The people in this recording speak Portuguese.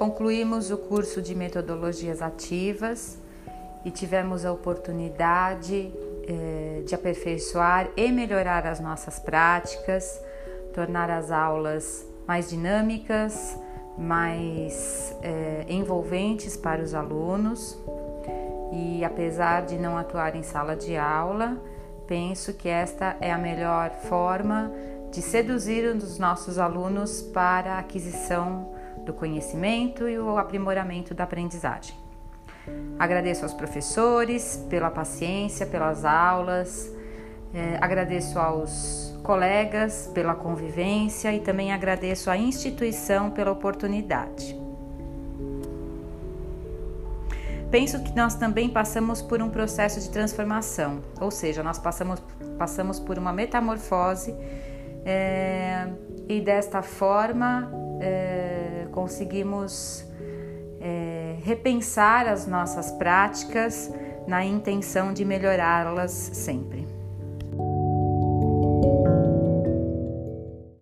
concluímos o curso de metodologias ativas e tivemos a oportunidade eh, de aperfeiçoar e melhorar as nossas práticas, tornar as aulas mais dinâmicas, mais eh, envolventes para os alunos. E apesar de não atuar em sala de aula, penso que esta é a melhor forma de seduzir os nossos alunos para a aquisição do conhecimento e o aprimoramento da aprendizagem. Agradeço aos professores pela paciência, pelas aulas, é, agradeço aos colegas pela convivência e também agradeço à instituição pela oportunidade. Penso que nós também passamos por um processo de transformação, ou seja, nós passamos, passamos por uma metamorfose é, e desta forma é, conseguimos é, repensar as nossas práticas na intenção de melhorá-las sempre.